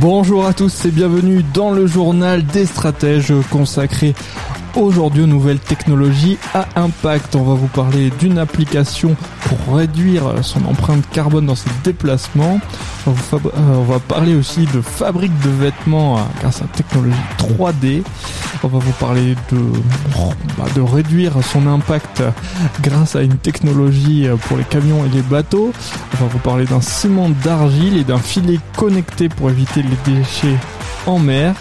Bonjour à tous et bienvenue dans le journal des stratèges consacré aujourd'hui aux nouvelles technologies à impact. On va vous parler d'une application pour réduire son empreinte carbone dans ses déplacements. On va, parler aussi de fabrique de vêtements euh, grâce à la technologie 3D. On va vous parler de, bah, de réduire son impact grâce à une technologie pour les camions et les bateaux. On va vous parler d'un ciment d'argile et d'un filet connecté pour éviter les déchets en mer,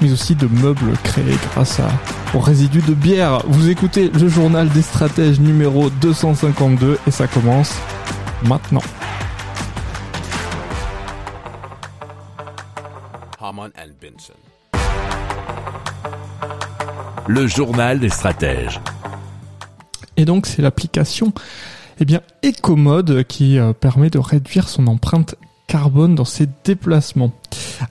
mais aussi de meubles créés grâce à, aux résidus de bière. Vous écoutez le journal des stratèges numéro 252 et ça commence maintenant. Benson. Le journal des stratèges. Et donc c'est l'application eh bien Ecomode qui euh, permet de réduire son empreinte carbone dans ses déplacements.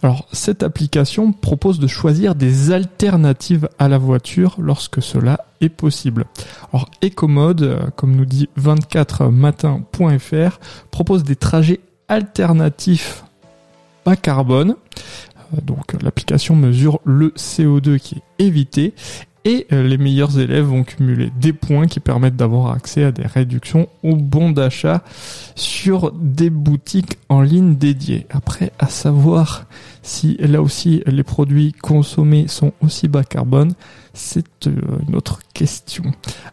Alors cette application propose de choisir des alternatives à la voiture lorsque cela est possible. Alors Ecomode, euh, comme nous dit 24matin.fr, propose des trajets alternatifs bas carbone. Euh, donc l'application mesure le CO2 qui est évité et euh, les meilleurs élèves vont cumuler des points qui permettent d'avoir accès à des réductions ou bons d'achat sur des boutiques en ligne dédiées. Après, à savoir si là aussi les produits consommés sont aussi bas carbone, c'est euh, une autre question.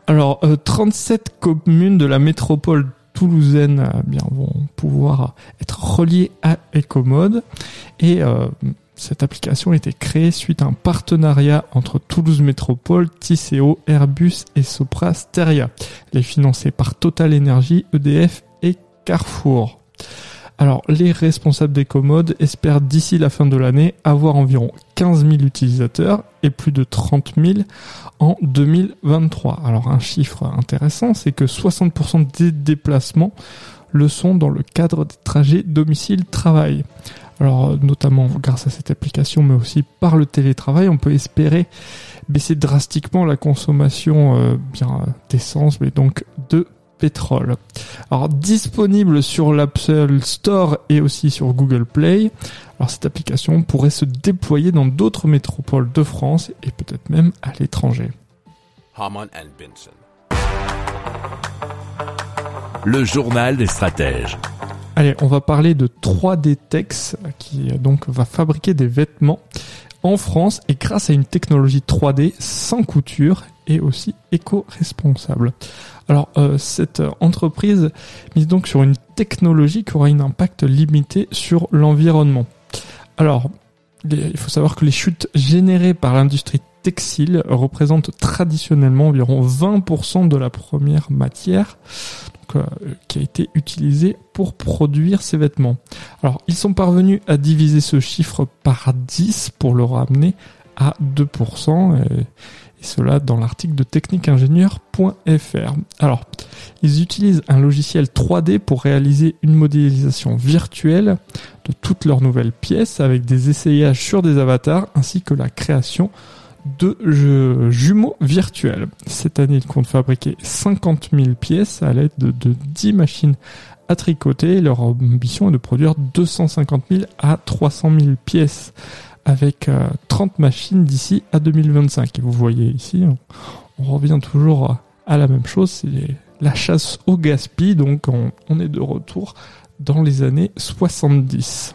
Alors, 37 communes de la métropole toulousaine bien, vont pouvoir être reliées à Ecomode et cette application a été créée suite à un partenariat entre Toulouse Métropole, Tisséo, Airbus et Sopra Steria. Elle est financée par Total Energy, EDF et Carrefour. Alors, les responsables des commodes espèrent d'ici la fin de l'année avoir environ 15 000 utilisateurs et plus de 30 000 en 2023. Alors, un chiffre intéressant, c'est que 60% des déplacements le sont dans le cadre des trajets domicile-travail. Alors notamment grâce à cette application, mais aussi par le télétravail, on peut espérer baisser drastiquement la consommation euh, d'essence, mais donc de pétrole. Alors disponible sur l'Apple Store et aussi sur Google Play. Alors cette application pourrait se déployer dans d'autres métropoles de France et peut-être même à l'étranger. Le journal des stratèges. Allez, on va parler de 3D Tex qui donc va fabriquer des vêtements en France et grâce à une technologie 3D sans couture et aussi éco-responsable. Alors euh, cette entreprise mise donc sur une technologie qui aura un impact limité sur l'environnement. Alors il faut savoir que les chutes générées par l'industrie textile représentent traditionnellement environ 20% de la première matière. Euh, qui a été utilisé pour produire ces vêtements. Alors, ils sont parvenus à diviser ce chiffre par 10 pour le ramener à 2%, et, cela dans l'article de techniqueingénieur.fr. Alors, ils utilisent un logiciel 3D pour réaliser une modélisation virtuelle de toutes leurs nouvelles pièces avec des essayages sur des avatars ainsi que la création de jumeaux virtuels. Cette année, ils comptent fabriquer 50 000 pièces à l'aide de, 10 machines à tricoter. Leur ambition est de produire 250 000 à 300 000 pièces avec 30 euh, machines d'ici à 2025. Et vous voyez ici, on, revient toujours à la même chose, c'est la chasse au gaspille, donc on est de retour dans les années 70.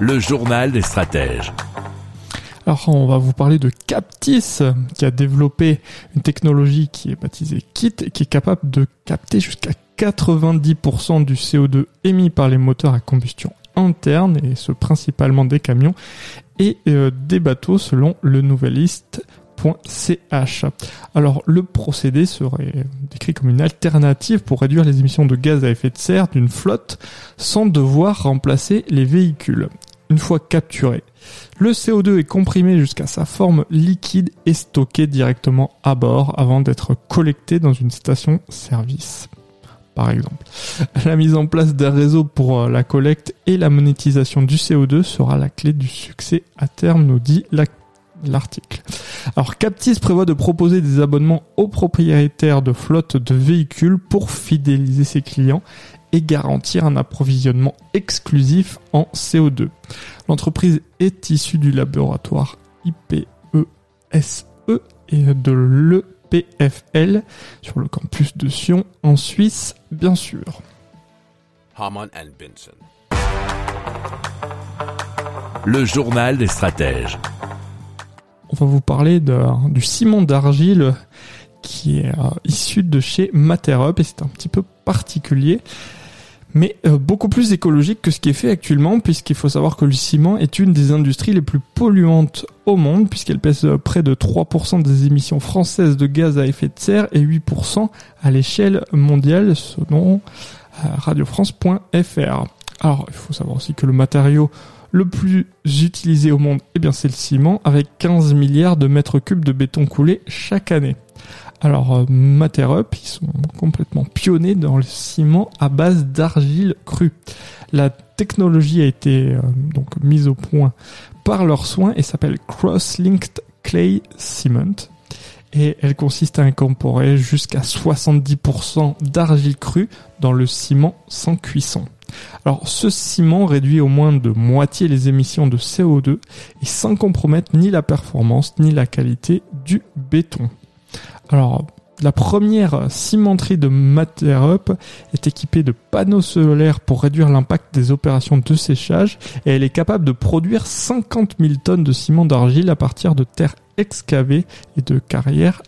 Le journal des stratèges. Alors on va vous parler de Captis qui a développé une technologie qui est baptisée KIT qui est capable de capter jusqu'à 90% du CO2 émis par les moteurs à combustion interne et ce principalement des camions et euh, des bateaux selon le nouveliste.ch. Alors le procédé serait décrit comme une alternative pour réduire les émissions de gaz à effet de serre d'une flotte sans devoir remplacer les véhicules. Une fois capturé, le CO2 est comprimé jusqu'à sa forme liquide et stocké directement à bord avant d'être collecté dans une station service. Par exemple, la mise en place d'un réseau pour euh, la collecte et la monétisation du CO2 sera la clé du succès à terme, nous dit l'article. Alors Captis prévoit de proposer des abonnements aux propriétaires de flottes de véhicules pour fidéliser ses clients et garantir un approvisionnement exclusif en CO2. L'entreprise est issue du laboratoire IPESE e et de l'EPFL sur le campus de Sion en Suisse, bien sûr. Harman and Benson. Le journal des stratèges. On va vous parler de, du ciment d'argile qui est euh, issu de chez Materup et c'est un petit peu particulier mais euh, beaucoup plus écologique que ce qui est fait actuellement, puisqu'il faut savoir que le ciment est une des industries les plus polluantes au monde, puisqu'elle pèse euh, près de 3% des émissions françaises de gaz à effet de serre et 8% à l'échelle mondiale, selon radiofrance.fr. Alors, il faut savoir aussi que le matériau le plus utilisé au monde, eh bien, c'est le ciment, avec 15 milliards de mètres cubes de béton coulé chaque année. Alors, euh, Materup, ils sont complètement pionniers dans le ciment à base d'argile crue. La technologie a été euh, donc mise au point par leurs soins et s'appelle Cross-Linked Clay Cement. Et elle consiste à incorporer jusqu'à 70% d'argile crue dans le ciment sans cuisson. Alors ce ciment réduit au moins de moitié les émissions de CO2 et sans compromettre ni la performance ni la qualité du béton. Alors, la première cimenterie de Materup est équipée de panneaux solaires pour réduire l'impact des opérations de séchage et elle est capable de produire 50 000 tonnes de ciment d'argile à partir de terres excavées et de carrières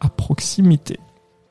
à proximité.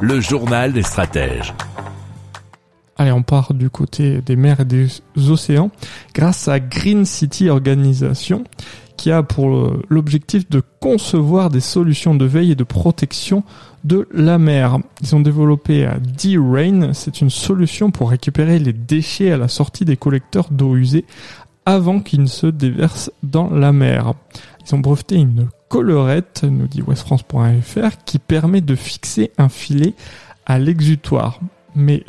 Le journal des stratèges. Allez, on part du côté des mers et des océans grâce à Green City Organisation qui a pour l'objectif de concevoir des solutions de veille et de protection de la mer. Ils ont développé D-Rain, c'est une solution pour récupérer les déchets à la sortie des collecteurs d'eau usée avant qu'ils ne se déversent dans la mer. Ils ont breveté une collerette, nous dit westfrance.fr, qui permet de fixer un filet à l'exutoire. Mais,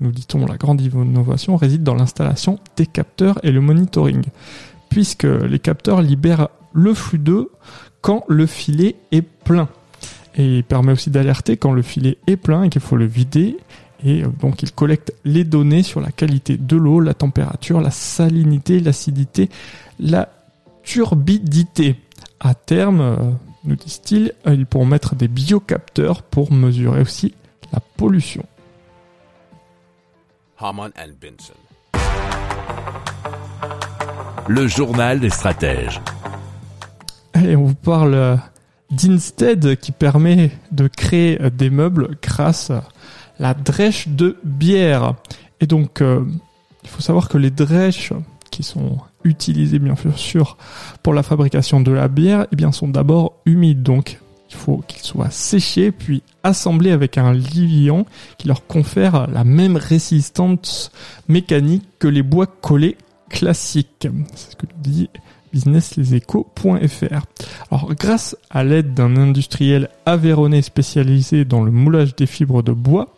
nous dit-on, la grande innovation réside dans l'installation des capteurs et le monitoring, puisque les capteurs libèrent le flux d'eau quand le filet est plein. Et il permet aussi d'alerter quand le filet est plein et qu'il faut le vider. Et euh, donc il collecte les données sur la qualité de l'eau, la température, la salinité, l'acidité, la turbidité. À terme, euh, nous disent-ils, euh, ils pourront mettre des biocapteurs pour mesurer aussi la pollution. Le journal des stratèges. Allez, on vous parle euh, d'Instead qui permet de créer des meubles grâce à la drèche de bière. Et donc, il faut savoir que les drèches qui sont utilisés bien sûr pour la fabrication de la bière, eh bien sont d'abord humides. Donc il faut qu'ils soient séchés puis assemblés avec un liant qui leur confère la même résistance mécanique que les bois collés classiques. C'est ce que dit businesslesechos.fr. Alors grâce à l'aide d'un industriel avéronnais spécialisé dans le moulage des fibres de bois,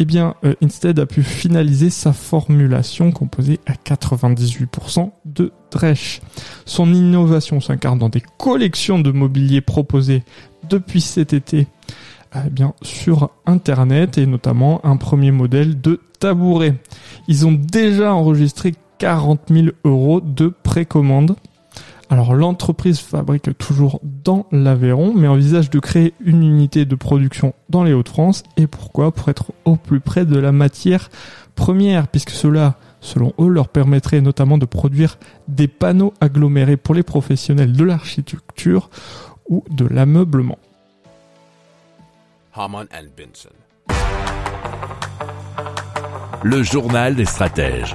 eh bien, euh, Instead a pu finaliser sa formulation composée à 98% de Dresch. Son innovation s'incarne dans des collections de mobilier proposées depuis cet été eh sur Internet et notamment un premier modèle de tabouret. Ils ont déjà enregistré 40 000 euros de précommande alors l'entreprise fabrique toujours dans l'Aveyron, mais envisage de créer une unité de production dans les Hauts-de-France. Et pourquoi? Pour être au plus près de la matière première, puisque cela, selon eux, leur permettrait notamment de produire des panneaux agglomérés pour les professionnels de l'architecture ou de l'ameublement. Le journal des stratèges.